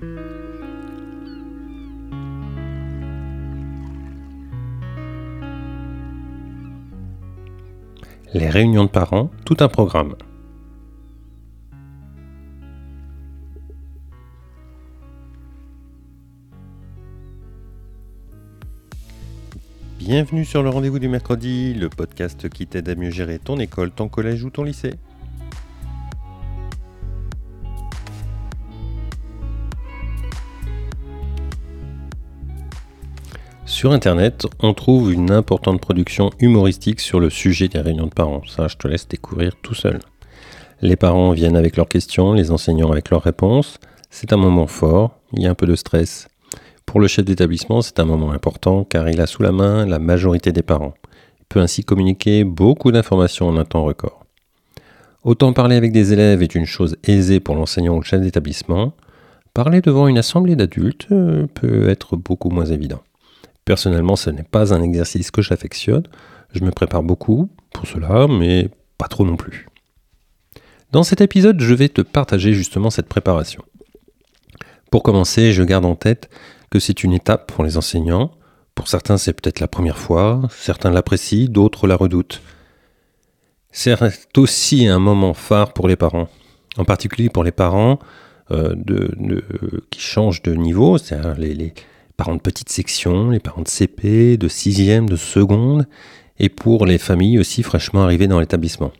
Les réunions de parents, tout un programme. Bienvenue sur le rendez-vous du mercredi, le podcast qui t'aide à mieux gérer ton école, ton collège ou ton lycée. Sur Internet, on trouve une importante production humoristique sur le sujet des réunions de parents. Ça, je te laisse découvrir tout seul. Les parents viennent avec leurs questions, les enseignants avec leurs réponses. C'est un moment fort, il y a un peu de stress. Pour le chef d'établissement, c'est un moment important car il a sous la main la majorité des parents. Il peut ainsi communiquer beaucoup d'informations en un temps record. Autant parler avec des élèves est une chose aisée pour l'enseignant ou le chef d'établissement, parler devant une assemblée d'adultes euh, peut être beaucoup moins évident. Personnellement, ce n'est pas un exercice que j'affectionne. Je me prépare beaucoup pour cela, mais pas trop non plus. Dans cet épisode, je vais te partager justement cette préparation. Pour commencer, je garde en tête que c'est une étape pour les enseignants. Pour certains, c'est peut-être la première fois, certains l'apprécient, d'autres la redoutent. C'est aussi un moment phare pour les parents, en particulier pour les parents euh, qui changent de niveau, c'est-à-dire les, parents de petite section, les parents de CP, de 6e, de seconde, et pour les familles aussi fraîchement arrivées dans l'établissement.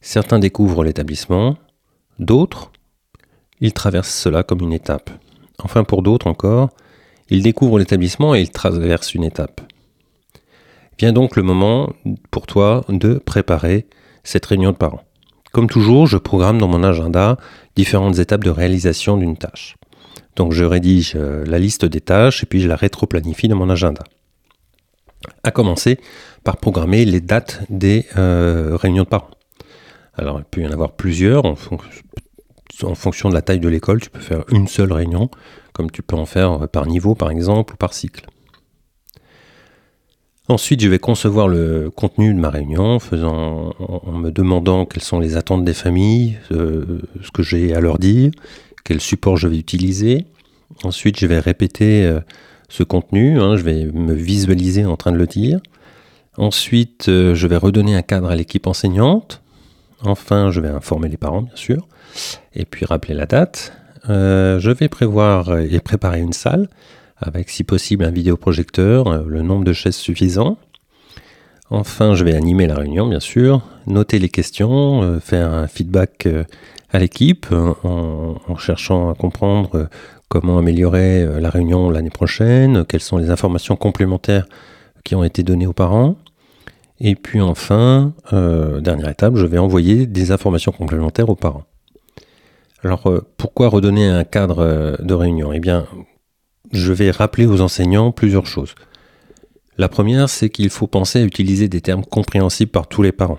Certains découvrent l'établissement, d'autres, ils traversent cela comme une étape. Enfin pour d'autres encore, ils découvrent l'établissement et ils traversent une étape. Vient donc le moment pour toi de préparer cette réunion de parents. Comme toujours, je programme dans mon agenda différentes étapes de réalisation d'une tâche. Donc je rédige euh, la liste des tâches et puis je la rétro-planifie dans mon agenda. À commencer par programmer les dates des euh, réunions de parents. Alors il peut y en avoir plusieurs en, fonction de la taille de l'école. Tu peux faire une seule réunion, comme tu peux en faire par niveau par exemple ou par cycle. Ensuite, je vais concevoir le contenu de ma réunion en me demandant quelles sont les attentes des familles, euh, ce que j'ai à leur dire, quel support je vais utiliser. Ensuite, je vais répéter euh, ce contenu, hein, je vais me visualiser en train de le dire. Ensuite, euh, je vais redonner un cadre à l'équipe enseignante. Enfin, je vais informer les parents, bien sûr, et puis rappeler la date. Euh, je vais prévoir et préparer une salle avec, si possible, un vidéoprojecteur, le nombre de chaises suffisant. Enfin, je vais animer la réunion, bien sûr, noter les questions, faire un feedback à l'équipe euh, en, cherchant à comprendre euh, comment améliorer euh, la réunion l'année prochaine, quelles sont les informations complémentaires qui ont été données aux parents. Et puis enfin, dernière étape, je vais envoyer des informations complémentaires aux parents. Alors pourquoi redonner un cadre de réunion? Eh bien, je vais rappeler aux enseignants plusieurs choses. La première, c'est qu'il faut penser à utiliser des termes compréhensibles par tous les parents.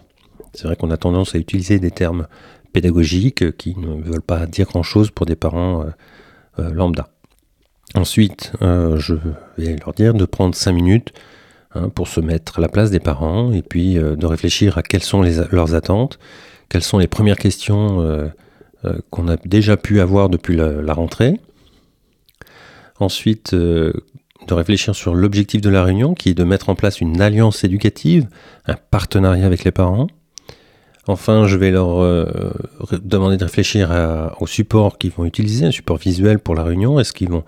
C'est vrai qu'on a tendance à utiliser des termes pédagogiques qui ne veulent pas dire grand-chose pour des parents euh, euh, lambda. Ensuite, euh, je vais leur dire de prendre 5 minutes hein, pour se mettre à la place des parents et puis de réfléchir à quelles sont leurs attentes, quelles sont les premières questions qu'on a déjà pu avoir depuis la rentrée. Ensuite, de réfléchir sur l'objectif de la réunion qui est de mettre en place une alliance éducative, un partenariat avec les parents. Enfin, je vais leur euh, demander de réfléchir au support qu'ils vont utiliser, un support visuel pour la réunion. Est-ce qu'ils vont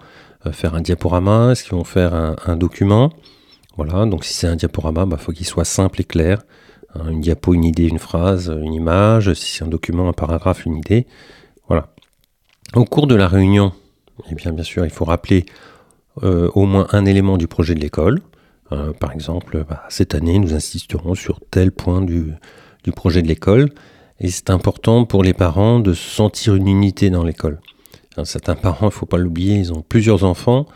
euh, faire un diaporama? Est-ce qu'ils vont faire un, document? Voilà, donc si c'est un diaporama, il bah, faut qu'il soit simple et clair. Hein, une diapo, une idée, une phrase, une image. Si c'est un document, un paragraphe, une idée. Voilà. Au cours de la réunion, eh bien, sûr, il faut rappeler euh, au moins un élément du projet de l'école. par exemple, bah, cette année, nous insisterons sur tel point du, du projet de l'école. Et c'est important pour les parents de sentir une unité dans l'école. Certains parents, il ne faut pas l'oublier, ils ont plusieurs enfants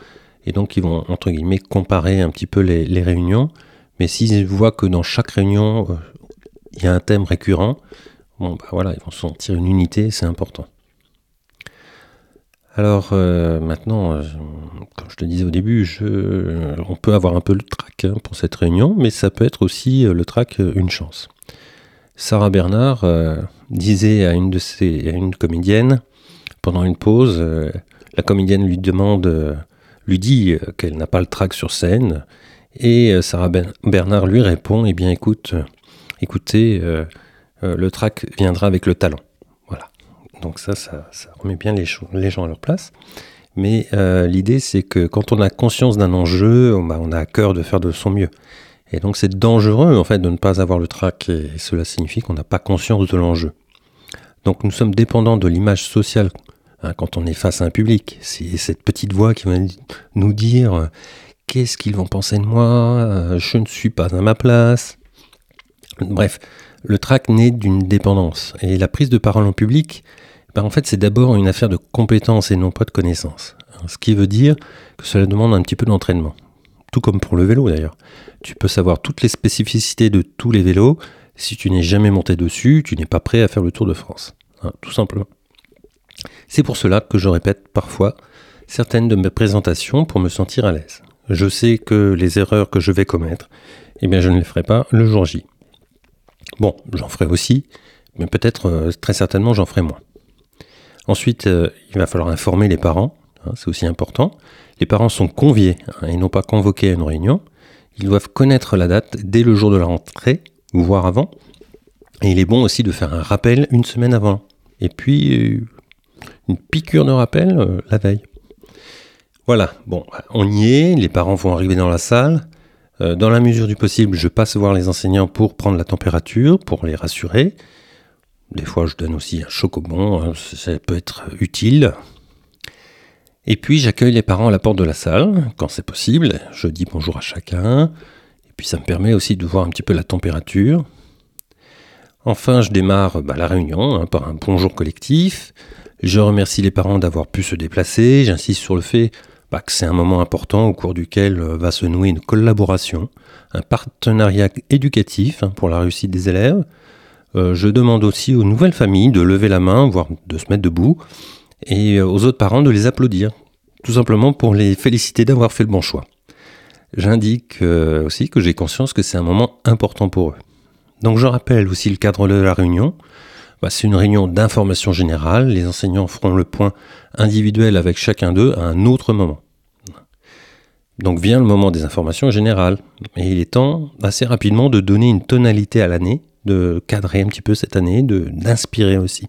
et donc ils vont, entre guillemets, comparer un petit peu les, réunions. Mais s'ils voient que dans chaque réunion, euh, il y a un thème récurrent, bon, bah voilà, ils vont sentir une unité, c'est important. Alors euh, maintenant, euh, comme je te disais au début, on peut avoir un peu le trac hein, pour cette réunion, mais ça peut être aussi le trac une chance. Sarah Bernard euh, disait à une de ses, une comédienne pendant une pause, euh, La comédienne lui demande, lui dit qu'elle n'a pas le trac sur scène, et Sarah Bernard lui répond, eh bien écoute, écoutez, le trac viendra avec le talent. Voilà. Donc ça, ça, remet bien les, les, gens à leur place. Mais l'idée, c'est que quand on a conscience d'un enjeu, bah, on a à cœur de faire de son mieux. Et donc c'est dangereux en fait de ne pas avoir le trac et cela signifie qu'on n'a pas conscience de l'enjeu. Donc nous sommes dépendants de l'image sociale hein, quand on est face à un public. C'est cette petite voix qui va nous dire euh, qu'est-ce qu'ils vont penser de moi, euh, je ne suis pas à ma place. Bref, le trac naît d'une dépendance. Et la prise de parole en public, ben, en fait c'est d'abord une affaire de compétence et non pas de connaissance. Ce qui veut dire que cela demande un petit peu d'entraînement. Tout comme pour le vélo d'ailleurs. Tu peux savoir toutes les spécificités de tous les vélos. Si tu n'es jamais monté dessus, tu n'es pas prêt à faire le Tour de France. Hein, tout simplement. C'est pour cela que je répète parfois certaines de mes présentations pour me sentir à l'aise. Je sais que les erreurs que je vais commettre, eh bien je ne les ferai pas le jour J. Bon, j'en ferai aussi, mais peut-être euh, très certainement j'en ferai moins. Ensuite, euh, il va falloir informer les parents, hein, c'est aussi important. Les parents sont conviés hein, et non pas convoqués à une réunion. Ils doivent connaître la date dès le jour de la rentrée, voire avant. Et il est bon aussi de faire un rappel une semaine avant. Et puis, euh, une piqûre de rappel euh, la veille. Voilà, bon, on y est, les parents vont arriver dans la salle. Euh, dans la mesure du possible, je passe voir les enseignants pour prendre la température, pour les rassurer. Des fois, je donne aussi un chocobon, hein, ça peut être utile. Et puis j'accueille les parents à la porte de la salle, quand c'est possible. Je dis bonjour à chacun. Et puis ça me permet aussi de voir un petit peu la température. Enfin, je démarre bah, la réunion hein, par un bonjour collectif. Je remercie les parents d'avoir pu se déplacer. J'insiste sur le fait bah, que c'est un moment important au cours duquel euh, va se nouer une collaboration, un partenariat éducatif hein, pour la réussite des élèves. Euh, je demande aussi aux nouvelles familles de lever la main, voire de se mettre debout, et euh, aux autres parents de les applaudir, tout simplement pour les féliciter d'avoir fait le bon choix. J'indique euh, aussi que j'ai conscience que c'est un moment important pour eux. Donc je rappelle aussi le cadre de la réunion. Bah, c'est une réunion d'information générale. Les enseignants feront le point individuel avec chacun d'eux à un autre moment. Donc vient le moment des informations générales. Et il est temps assez rapidement de donner une tonalité à l'année, de cadrer un petit peu cette année, d'inspirer aussi.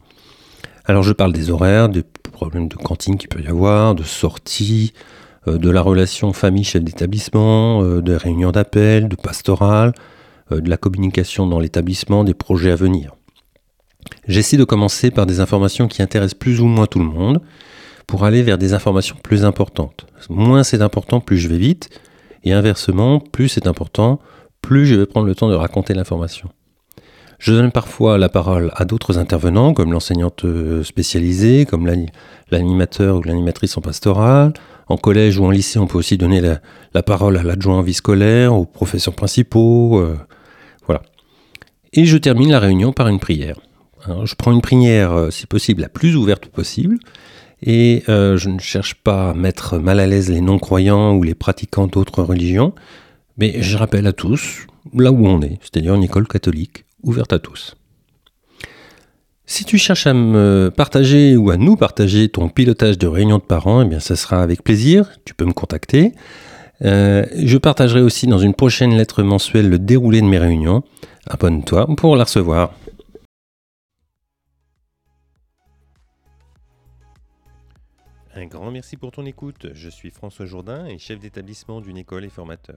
Alors je parle des horaires, des problèmes de cantine qu'il peut y avoir, de sortie, euh, de la relation famille-chef d'établissement, euh, de réunions d'appel, de pastoral, euh, de la communication dans l'établissement, des projets à venir. J'essaie de commencer par des informations qui intéressent plus ou moins tout le monde pour aller vers des informations plus importantes. Moins c'est important, plus je vais vite, et inversement, plus c'est important, plus je vais prendre le temps de raconter l'information. Je donne parfois la parole à d'autres intervenants, comme l'enseignante euh, spécialisée, comme l'animateur ou l'animatrice en pastoral. En collège ou en lycée, on peut aussi donner la, parole à l'adjoint en vie scolaire, aux professeurs principaux. Euh, voilà. Et je termine la réunion par une prière. je prends une prière, euh, si possible, la plus ouverte possible. Et je ne cherche pas à mettre mal à l'aise les non-croyants ou les pratiquants d'autres religions, mais je rappelle à tous là où on est, c'est-à-dire une école catholique ouverte à tous. Si tu cherches à me partager ou à nous partager ton pilotage de réunion de parents, eh bien ça sera avec plaisir, tu peux me contacter. Euh, je partagerai aussi dans une prochaine lettre mensuelle le déroulé de mes réunions. Abonne-toi pour la recevoir. Un grand merci pour ton écoute. Je suis François Jourdain et chef d'établissement d'une école et formateur.